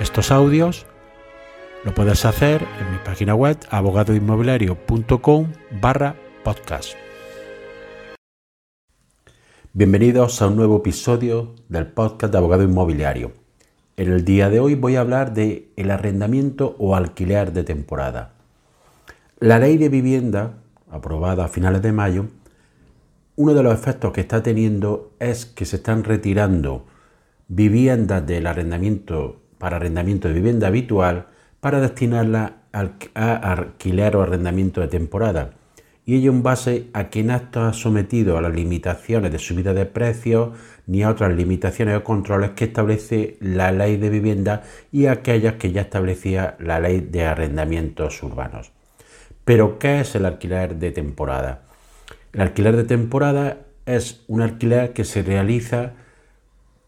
estos audios, lo puedes hacer en mi página web abogadoinmobiliario.com barra podcast. Bienvenidos a un nuevo episodio del podcast de Abogado Inmobiliario. En el día de hoy voy a hablar de el arrendamiento o alquiler de temporada. La ley de vivienda, aprobada a finales de mayo, uno de los efectos que está teniendo es que se están retirando viviendas del arrendamiento para arrendamiento de vivienda habitual para destinarla a alquiler o arrendamiento de temporada. Y ello en base a que no está sometido a las limitaciones de subida de precios ni a otras limitaciones o controles que establece la ley de vivienda y aquellas que ya establecía la ley de arrendamientos urbanos. Pero, ¿qué es el alquiler de temporada? El alquiler de temporada es un alquiler que se realiza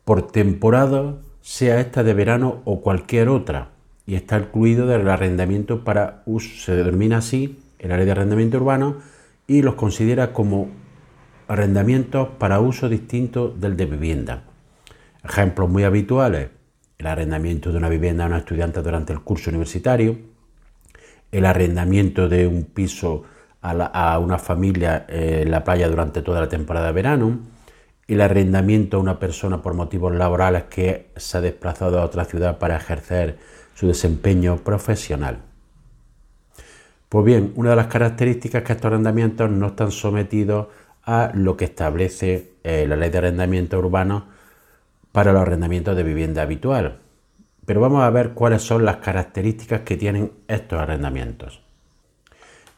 por temporada sea esta de verano o cualquier otra, y está incluido del arrendamiento para uso, se denomina así el área de arrendamiento urbano y los considera como arrendamientos para uso distinto del de vivienda. Ejemplos muy habituales, el arrendamiento de una vivienda a un estudiante durante el curso universitario, el arrendamiento de un piso a, una familia en la playa durante toda la temporada de verano, el arrendamiento a una persona por motivos laborales que se ha desplazado a otra ciudad para ejercer su desempeño profesional. Pues bien, una de las características es que estos arrendamientos no están sometidos a lo que establece eh, la ley de arrendamiento urbano para los arrendamientos de vivienda habitual. Pero vamos a ver cuáles son las características que tienen estos arrendamientos.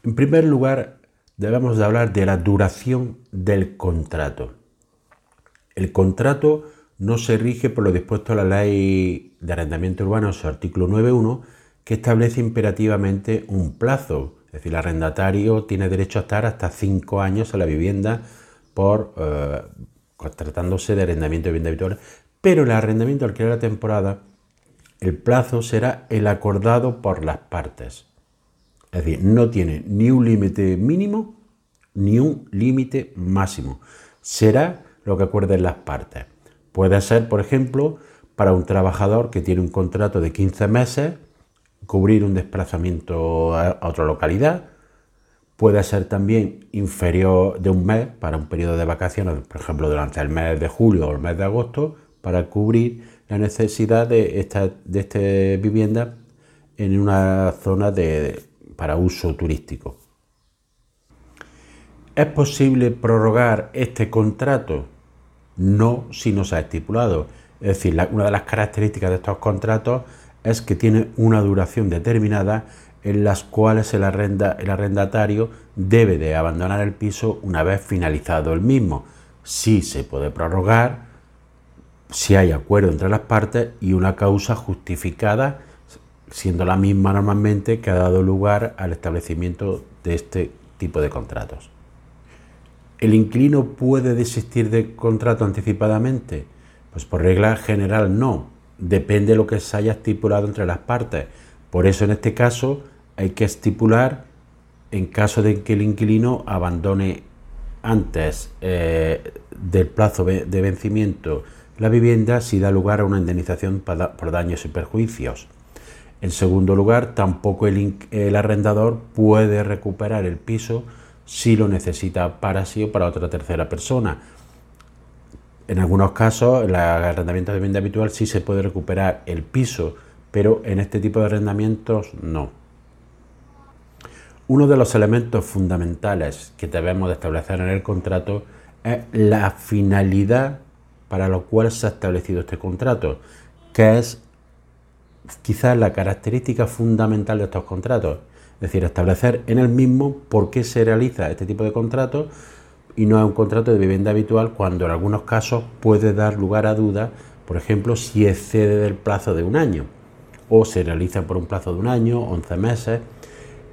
En primer lugar, debemos de hablar de la duración del contrato. El contrato no se rige por lo dispuesto a la ley de arrendamiento urbano, su artículo 9.1, que establece imperativamente un plazo. Es decir, el arrendatario tiene derecho a estar hasta cinco años en la vivienda por eh, tratándose de arrendamiento de vivienda habitual. Pero el arrendamiento alquiler a temporada, el plazo será el acordado por las partes. Es decir, no tiene ni un límite mínimo ni un límite máximo. Será lo que acuerden las partes. Puede ser, por ejemplo, para un trabajador que tiene un contrato de 15 meses, cubrir un desplazamiento a otra localidad. Puede ser también inferior de un mes para un periodo de vacaciones, por ejemplo, durante el mes de julio o el mes de agosto, para cubrir la necesidad de esta, de vivienda en una zona de, para uso turístico. ¿Es posible prorrogar este contrato? No si no se ha estipulado. Es decir, una de las características de estos contratos es que tiene una duración determinada en las cuales el, el arrendatario debe de abandonar el piso una vez finalizado el mismo. Sí se puede prorrogar si hay acuerdo entre las partes y una causa justificada, siendo la misma normalmente que ha dado lugar al establecimiento de este tipo de contratos. ¿El inquilino puede desistir de contrato anticipadamente? Pues por regla general no. Depende de lo que se haya estipulado entre las partes. Por eso en este caso hay que estipular en caso de que el inquilino abandone antes eh, del plazo de vencimiento la vivienda si da lugar a una indemnización por daños y perjuicios. En segundo lugar, tampoco el arrendador puede recuperar el piso si lo necesita para sí o para otra tercera persona. En algunos casos, el arrendamiento de vivienda habitual sí se puede recuperar el piso, pero en este tipo de arrendamientos no. Uno de los elementos fundamentales que debemos de establecer en el contrato es la finalidad para lo cual se ha establecido este contrato, que es quizás la característica fundamental de estos contratos, es decir, establecer en el mismo por qué se realiza este tipo de contrato y no es un contrato de vivienda habitual cuando en algunos casos puede dar lugar a dudas, por ejemplo, si excede del plazo de un año. o se realiza por un plazo de un año, 11 meses,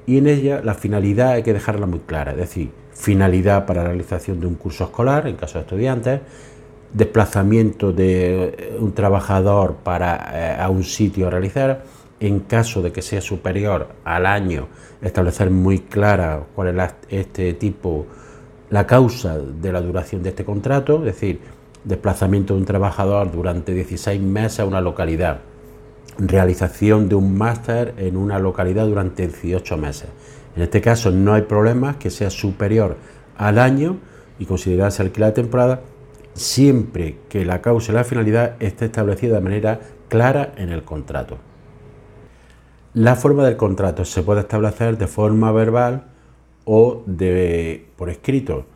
y en ella la finalidad hay que dejarla muy clara, es decir, finalidad para la realización de un curso escolar, en caso de estudiantes, desplazamiento de un trabajador para eh, a un sitio a realizar, en caso de que sea superior al año, establecer muy clara cuál es este tipo, la causa de la duración de este contrato, es decir, desplazamiento de un trabajador durante 16 meses a una localidad, realización de un máster en una localidad durante 18 meses. En este caso no hay problema que sea superior al año y considerarse alquiler de temporada siempre que la causa y la finalidad esté establecida de manera clara en el contrato. La forma del contrato se puede establecer de forma verbal o de, por escrito.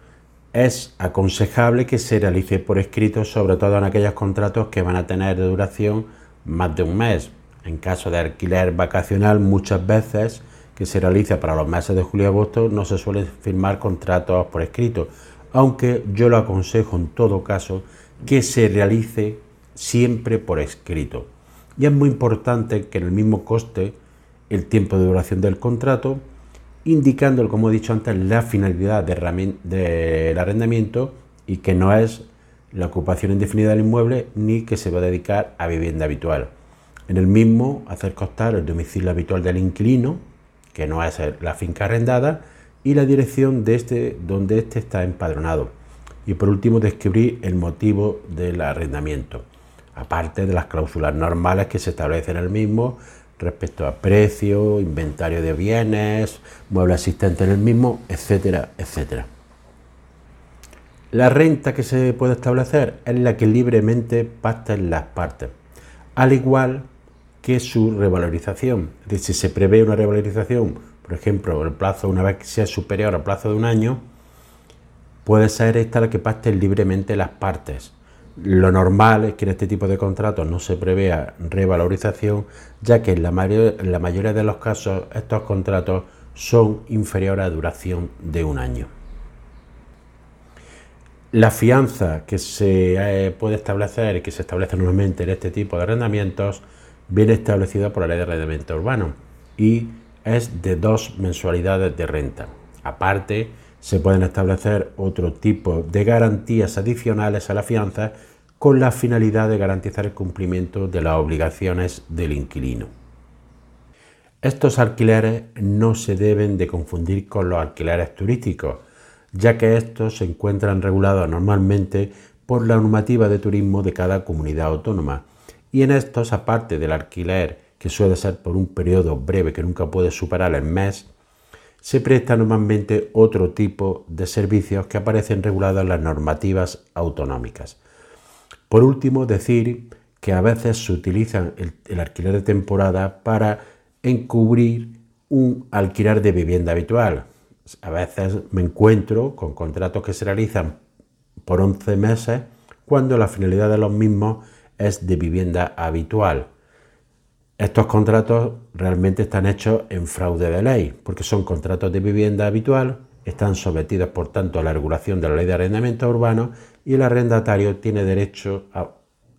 Es aconsejable que se realice por escrito, sobre todo en aquellos contratos que van a tener de duración más de un mes. En caso de alquiler vacacional, muchas veces que se realiza para los meses de julio y agosto no se suelen firmar contratos por escrito, aunque yo lo aconsejo en todo caso que se realice siempre por escrito. Y es muy importante que en el mismo coste el tiempo de duración del contrato, indicando, como he dicho antes, la finalidad del arrendamiento y que no es la ocupación indefinida del inmueble ni que se va a dedicar a vivienda habitual. En el mismo, hacer constar el domicilio habitual del inquilino, que no es la finca arrendada, y la dirección de este donde éste está empadronado. Y por último, describir el motivo del arrendamiento, aparte de las cláusulas normales que se establecen en el mismo, respecto a precio, inventario de bienes, mueble asistente en el mismo, etcétera, etcétera. La renta que se puede establecer es la que libremente pacten las partes, al igual que su revalorización. Es decir, si se prevé una revalorización, por ejemplo, el plazo, una vez que sea superior al plazo de un año, puede ser esta la que pacten libremente las partes. Lo normal es que en este tipo de contratos no se prevea revalorización, ya que en la, mayoría de los casos estos contratos son inferiores a duración de un año. La fianza que se eh, puede establecer y que se establece normalmente en este tipo de arrendamientos viene establecida por la ley de arrendamiento urbano y es de dos mensualidades de renta. Aparte, se pueden establecer otro tipo de garantías adicionales a la fianza con la finalidad de garantizar el cumplimiento de las obligaciones del inquilino. Estos alquileres no se deben de confundir con los alquileres turísticos, ya que estos se encuentran regulados normalmente por la normativa de turismo de cada comunidad autónoma. Y en estos, aparte del alquiler, que suele ser por un periodo breve que nunca puede superar el mes, se presta normalmente otro tipo de servicios que aparecen regulados en las normativas autonómicas. Por último, decir que a veces se utiliza el, alquiler de temporada para encubrir un alquiler de vivienda habitual. A veces me encuentro con contratos que se realizan por 11 meses cuando la finalidad de los mismos es de vivienda habitual. Estos contratos realmente están hechos en fraude de ley, porque son contratos de vivienda habitual, están sometidos por tanto a la regulación de la ley de arrendamiento urbano y el arrendatario tiene derecho a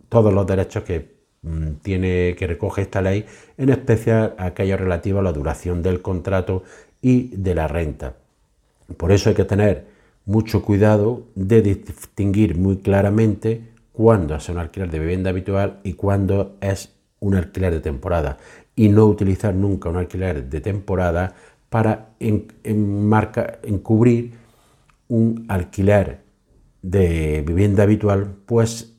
todos los derechos que mm, tiene que recoge esta ley, en especial aquellos relativos a la duración del contrato y de la renta. Por eso hay que tener mucho cuidado de distinguir muy claramente cuándo es un alquiler de vivienda habitual y cuándo es un alquiler de temporada y no utilizar nunca un alquiler de temporada para encubrir un alquiler de vivienda habitual, pues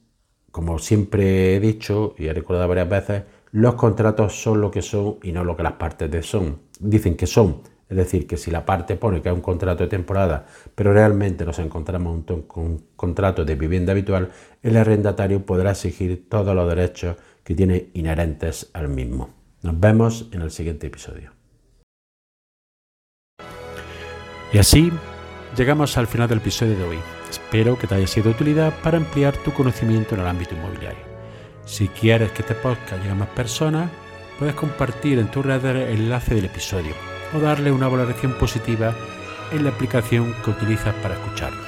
como siempre he dicho y he recordado varias veces, los contratos son lo que son y no lo que las partes son. Dicen que son. Es decir, que si la parte pone que es un contrato de temporada, pero realmente nos encontramos con un contrato de vivienda habitual, el arrendatario podrá exigir todos los derechos que tiene inherentes al mismo. Nos vemos en el siguiente episodio. Y así llegamos al final del episodio de hoy. Espero que te haya sido de utilidad para ampliar tu conocimiento en el ámbito inmobiliario. Si quieres que este podcast llegue a más personas, puedes compartir en tu red el enlace del episodio o darle una valoración positiva en la aplicación que utilizas para escucharlo.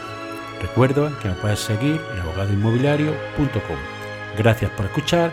Recuerda que me puedes seguir en abogadoinmobiliario.com. Gracias por escuchar